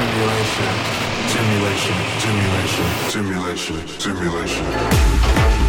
simulation, simulation, simulation, simulation, simulation.